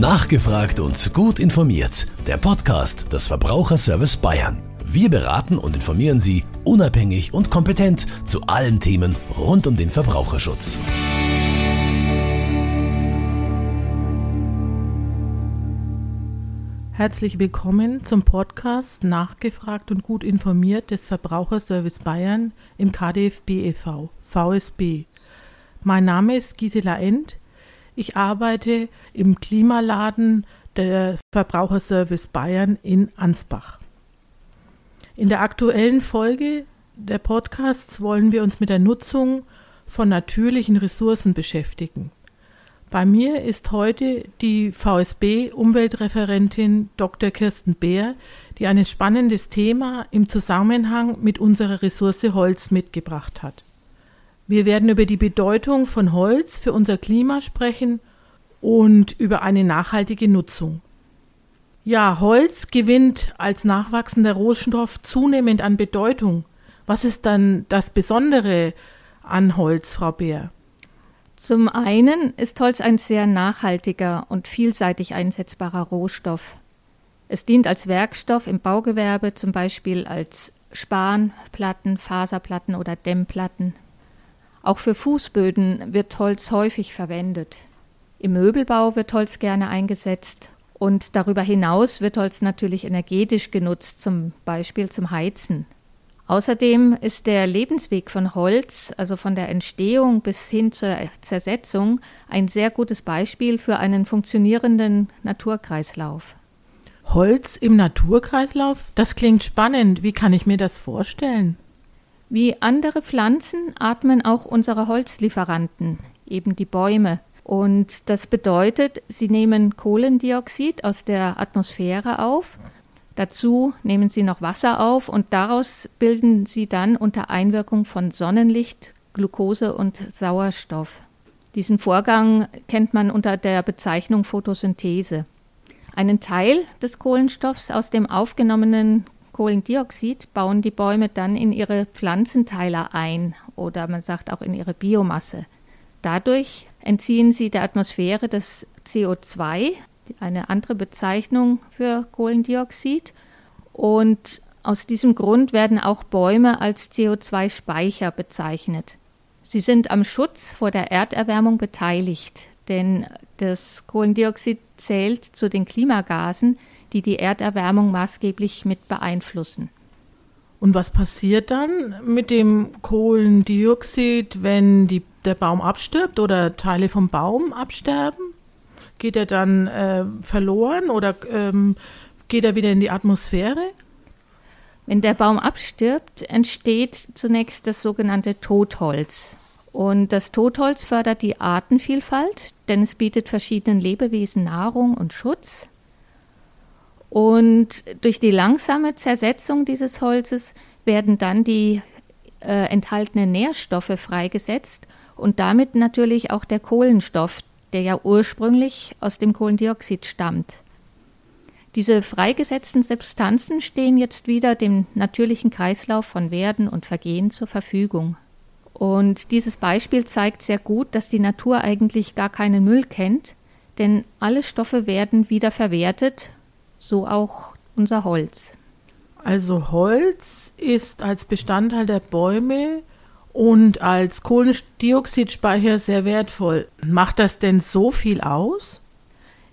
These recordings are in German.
Nachgefragt und gut informiert. Der Podcast des Verbraucherservice Bayern. Wir beraten und informieren Sie unabhängig und kompetent zu allen Themen rund um den Verbraucherschutz. Herzlich willkommen zum Podcast Nachgefragt und gut informiert des Verbraucherservice Bayern im KDFB e.V. VSB. Mein Name ist Gisela End. Ich arbeite im Klimaladen der Verbraucherservice Bayern in Ansbach. In der aktuellen Folge der Podcasts wollen wir uns mit der Nutzung von natürlichen Ressourcen beschäftigen. Bei mir ist heute die VSB Umweltreferentin Dr. Kirsten Beer, die ein spannendes Thema im Zusammenhang mit unserer Ressource Holz mitgebracht hat. Wir werden über die Bedeutung von Holz für unser Klima sprechen und über eine nachhaltige Nutzung. Ja, Holz gewinnt als nachwachsender Rohstoff zunehmend an Bedeutung. Was ist dann das Besondere an Holz, Frau Beer? Zum einen ist Holz ein sehr nachhaltiger und vielseitig einsetzbarer Rohstoff. Es dient als Werkstoff im Baugewerbe, zum Beispiel als Spanplatten, Faserplatten oder Dämmplatten. Auch für Fußböden wird Holz häufig verwendet. Im Möbelbau wird Holz gerne eingesetzt und darüber hinaus wird Holz natürlich energetisch genutzt, zum Beispiel zum Heizen. Außerdem ist der Lebensweg von Holz, also von der Entstehung bis hin zur Zersetzung, ein sehr gutes Beispiel für einen funktionierenden Naturkreislauf. Holz im Naturkreislauf? Das klingt spannend. Wie kann ich mir das vorstellen? Wie andere Pflanzen atmen auch unsere Holzlieferanten, eben die Bäume. Und das bedeutet, sie nehmen Kohlendioxid aus der Atmosphäre auf. Dazu nehmen sie noch Wasser auf und daraus bilden sie dann unter Einwirkung von Sonnenlicht Glucose und Sauerstoff. Diesen Vorgang kennt man unter der Bezeichnung Photosynthese. Einen Teil des Kohlenstoffs aus dem aufgenommenen Kohlendioxid bauen die Bäume dann in ihre Pflanzenteiler ein oder man sagt auch in ihre Biomasse. Dadurch entziehen sie der Atmosphäre das CO2, eine andere Bezeichnung für Kohlendioxid. Und aus diesem Grund werden auch Bäume als CO2-Speicher bezeichnet. Sie sind am Schutz vor der Erderwärmung beteiligt, denn das Kohlendioxid zählt zu den Klimagasen, die die Erderwärmung maßgeblich mit beeinflussen. Und was passiert dann mit dem Kohlendioxid, wenn die, der Baum abstirbt oder Teile vom Baum absterben? Geht er dann äh, verloren oder ähm, geht er wieder in die Atmosphäre? Wenn der Baum abstirbt, entsteht zunächst das sogenannte Totholz. Und das Totholz fördert die Artenvielfalt, denn es bietet verschiedenen Lebewesen Nahrung und Schutz. Und durch die langsame Zersetzung dieses Holzes werden dann die äh, enthaltenen Nährstoffe freigesetzt und damit natürlich auch der Kohlenstoff, der ja ursprünglich aus dem Kohlendioxid stammt. Diese freigesetzten Substanzen stehen jetzt wieder dem natürlichen Kreislauf von Werden und Vergehen zur Verfügung. Und dieses Beispiel zeigt sehr gut, dass die Natur eigentlich gar keinen Müll kennt, denn alle Stoffe werden wieder verwertet so auch unser Holz. Also Holz ist als Bestandteil der Bäume und als Kohlendioxidspeicher sehr wertvoll. Macht das denn so viel aus?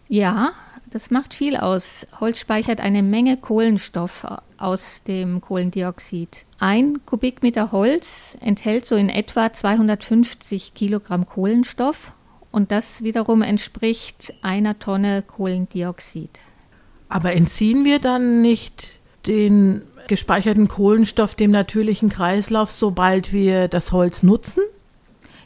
Ja, das macht viel aus. Holz speichert eine Menge Kohlenstoff aus dem Kohlendioxid. Ein Kubikmeter Holz enthält so in etwa 250 Kilogramm Kohlenstoff und das wiederum entspricht einer Tonne Kohlendioxid. Aber entziehen wir dann nicht den gespeicherten Kohlenstoff dem natürlichen Kreislauf, sobald wir das Holz nutzen?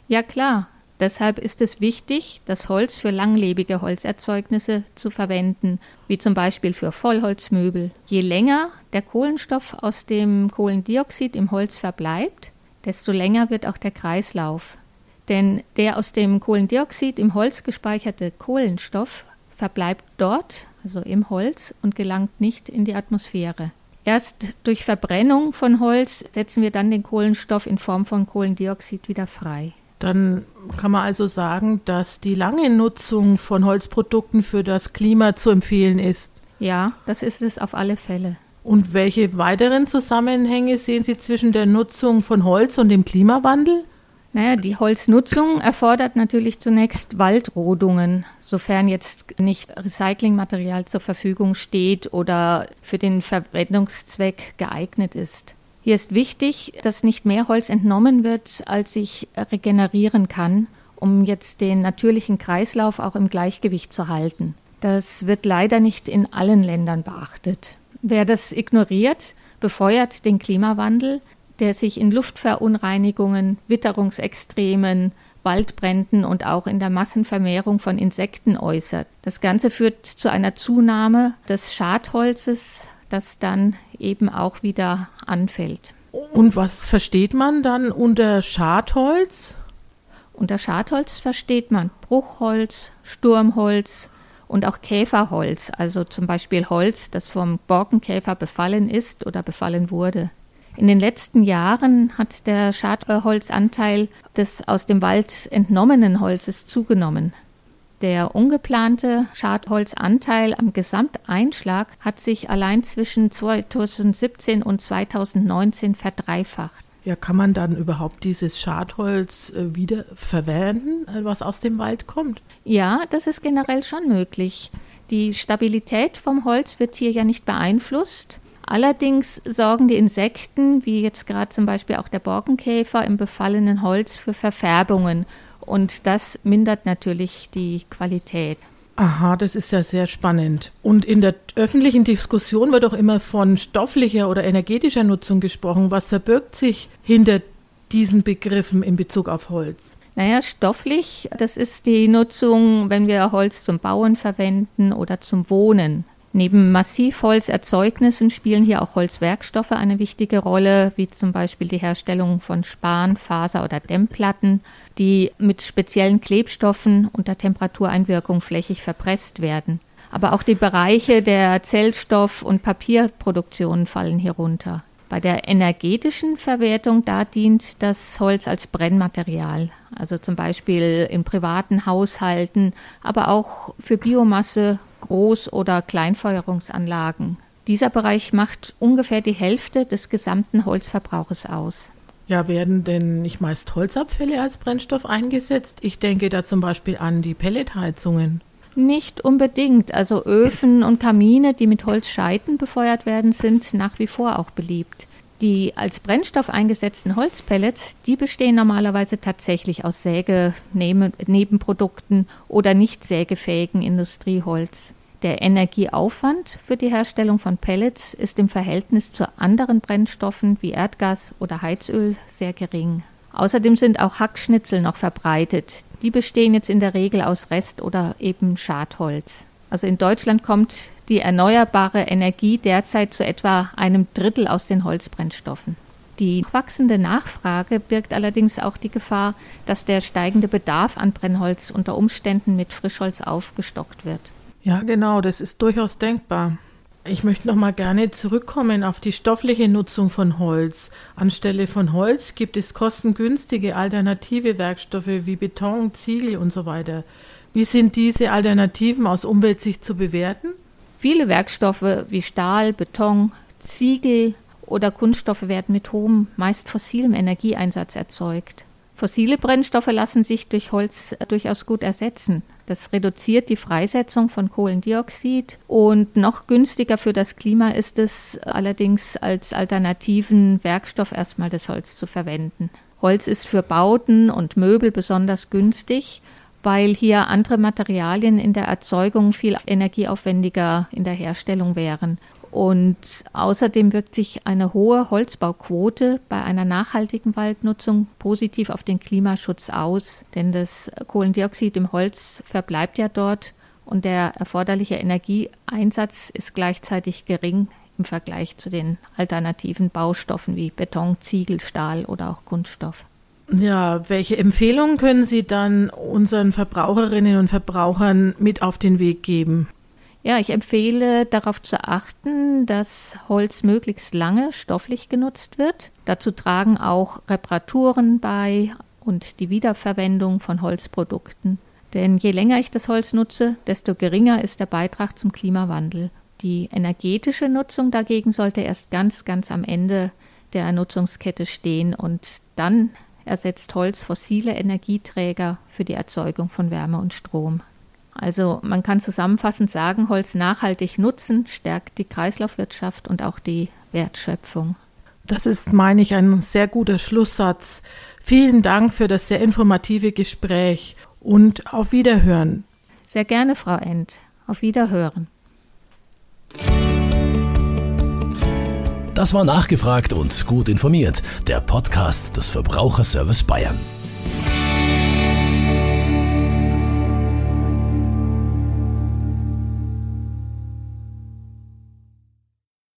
Ja klar. Deshalb ist es wichtig, das Holz für langlebige Holzerzeugnisse zu verwenden, wie zum Beispiel für Vollholzmöbel. Je länger der Kohlenstoff aus dem Kohlendioxid im Holz verbleibt, desto länger wird auch der Kreislauf. Denn der aus dem Kohlendioxid im Holz gespeicherte Kohlenstoff verbleibt dort, also im Holz, und gelangt nicht in die Atmosphäre. Erst durch Verbrennung von Holz setzen wir dann den Kohlenstoff in Form von Kohlendioxid wieder frei. Dann kann man also sagen, dass die lange Nutzung von Holzprodukten für das Klima zu empfehlen ist. Ja, das ist es auf alle Fälle. Und welche weiteren Zusammenhänge sehen Sie zwischen der Nutzung von Holz und dem Klimawandel? Naja, die Holznutzung erfordert natürlich zunächst Waldrodungen, sofern jetzt nicht Recyclingmaterial zur Verfügung steht oder für den Verwendungszweck geeignet ist. Hier ist wichtig, dass nicht mehr Holz entnommen wird, als sich regenerieren kann, um jetzt den natürlichen Kreislauf auch im Gleichgewicht zu halten. Das wird leider nicht in allen Ländern beachtet. Wer das ignoriert, befeuert den Klimawandel, der sich in Luftverunreinigungen, Witterungsextremen, Waldbränden und auch in der Massenvermehrung von Insekten äußert. Das Ganze führt zu einer Zunahme des Schadholzes, das dann eben auch wieder anfällt. Und was versteht man dann unter Schadholz? Unter Schadholz versteht man Bruchholz, Sturmholz, und auch Käferholz, also zum Beispiel Holz, das vom Borkenkäfer befallen ist oder befallen wurde. In den letzten Jahren hat der Schadholzanteil des aus dem Wald entnommenen Holzes zugenommen. Der ungeplante Schadholzanteil am Gesamteinschlag hat sich allein zwischen 2017 und 2019 verdreifacht. Ja, kann man dann überhaupt dieses Schadholz äh, wieder verwenden, äh, was aus dem Wald kommt? Ja, das ist generell schon möglich. Die Stabilität vom Holz wird hier ja nicht beeinflusst. Allerdings sorgen die Insekten, wie jetzt gerade zum Beispiel auch der Borkenkäfer im befallenen Holz, für Verfärbungen. Und das mindert natürlich die Qualität. Aha, das ist ja sehr spannend. Und in der öffentlichen Diskussion wird auch immer von stofflicher oder energetischer Nutzung gesprochen. Was verbirgt sich hinter diesen Begriffen in Bezug auf Holz? Naja, stofflich, das ist die Nutzung, wenn wir Holz zum Bauen verwenden oder zum Wohnen. Neben Massivholzerzeugnissen spielen hier auch Holzwerkstoffe eine wichtige Rolle, wie zum Beispiel die Herstellung von Span, Faser oder Dämmplatten, die mit speziellen Klebstoffen unter Temperatureinwirkung flächig verpresst werden. Aber auch die Bereiche der Zellstoff- und Papierproduktion fallen hier runter. Bei der energetischen Verwertung, da dient das Holz als Brennmaterial, also zum Beispiel in privaten Haushalten, aber auch für Biomasse, Groß- oder Kleinfeuerungsanlagen. Dieser Bereich macht ungefähr die Hälfte des gesamten Holzverbrauches aus. Ja, werden denn nicht meist Holzabfälle als Brennstoff eingesetzt? Ich denke da zum Beispiel an die Pelletheizungen. Nicht unbedingt. Also Öfen und Kamine, die mit Holzscheiten befeuert werden, sind nach wie vor auch beliebt. Die als Brennstoff eingesetzten Holzpellets, die bestehen normalerweise tatsächlich aus Sägenebenprodukten oder nicht sägefähigen Industrieholz. Der Energieaufwand für die Herstellung von Pellets ist im Verhältnis zu anderen Brennstoffen wie Erdgas oder Heizöl sehr gering. Außerdem sind auch Hackschnitzel noch verbreitet. Die bestehen jetzt in der Regel aus Rest- oder eben Schadholz. Also in Deutschland kommt die erneuerbare Energie derzeit zu etwa einem Drittel aus den Holzbrennstoffen. Die wachsende Nachfrage birgt allerdings auch die Gefahr, dass der steigende Bedarf an Brennholz unter Umständen mit Frischholz aufgestockt wird. Ja, genau, das ist durchaus denkbar. Ich möchte noch mal gerne zurückkommen auf die stoffliche Nutzung von Holz. Anstelle von Holz gibt es kostengünstige alternative Werkstoffe wie Beton, Ziegel und so weiter. Wie sind diese Alternativen aus Umweltsicht zu bewerten? Viele Werkstoffe wie Stahl, Beton, Ziegel oder Kunststoffe werden mit hohem, meist fossilem Energieeinsatz erzeugt. Fossile Brennstoffe lassen sich durch Holz durchaus gut ersetzen. Das reduziert die Freisetzung von Kohlendioxid und noch günstiger für das Klima ist es allerdings als alternativen Werkstoff erstmal das Holz zu verwenden. Holz ist für Bauten und Möbel besonders günstig weil hier andere Materialien in der Erzeugung viel energieaufwendiger in der Herstellung wären. Und außerdem wirkt sich eine hohe Holzbauquote bei einer nachhaltigen Waldnutzung positiv auf den Klimaschutz aus, denn das Kohlendioxid im Holz verbleibt ja dort und der erforderliche Energieeinsatz ist gleichzeitig gering im Vergleich zu den alternativen Baustoffen wie Beton, Ziegel, Stahl oder auch Kunststoff. Ja, welche Empfehlungen können Sie dann unseren Verbraucherinnen und Verbrauchern mit auf den Weg geben? Ja, ich empfehle darauf zu achten, dass Holz möglichst lange stofflich genutzt wird. Dazu tragen auch Reparaturen bei, und die Wiederverwendung von Holzprodukten. Denn je länger ich das Holz nutze, desto geringer ist der Beitrag zum Klimawandel. Die energetische Nutzung dagegen sollte erst ganz, ganz am Ende der Nutzungskette stehen und dann ersetzt Holz fossile Energieträger für die Erzeugung von Wärme und Strom. Also man kann zusammenfassend sagen, Holz nachhaltig nutzen stärkt die Kreislaufwirtschaft und auch die Wertschöpfung. Das ist, meine ich, ein sehr guter Schlusssatz. Vielen Dank für das sehr informative Gespräch und auf Wiederhören. Sehr gerne, Frau End. Auf Wiederhören. Das war nachgefragt und gut informiert, der Podcast des Verbraucherservice Bayern.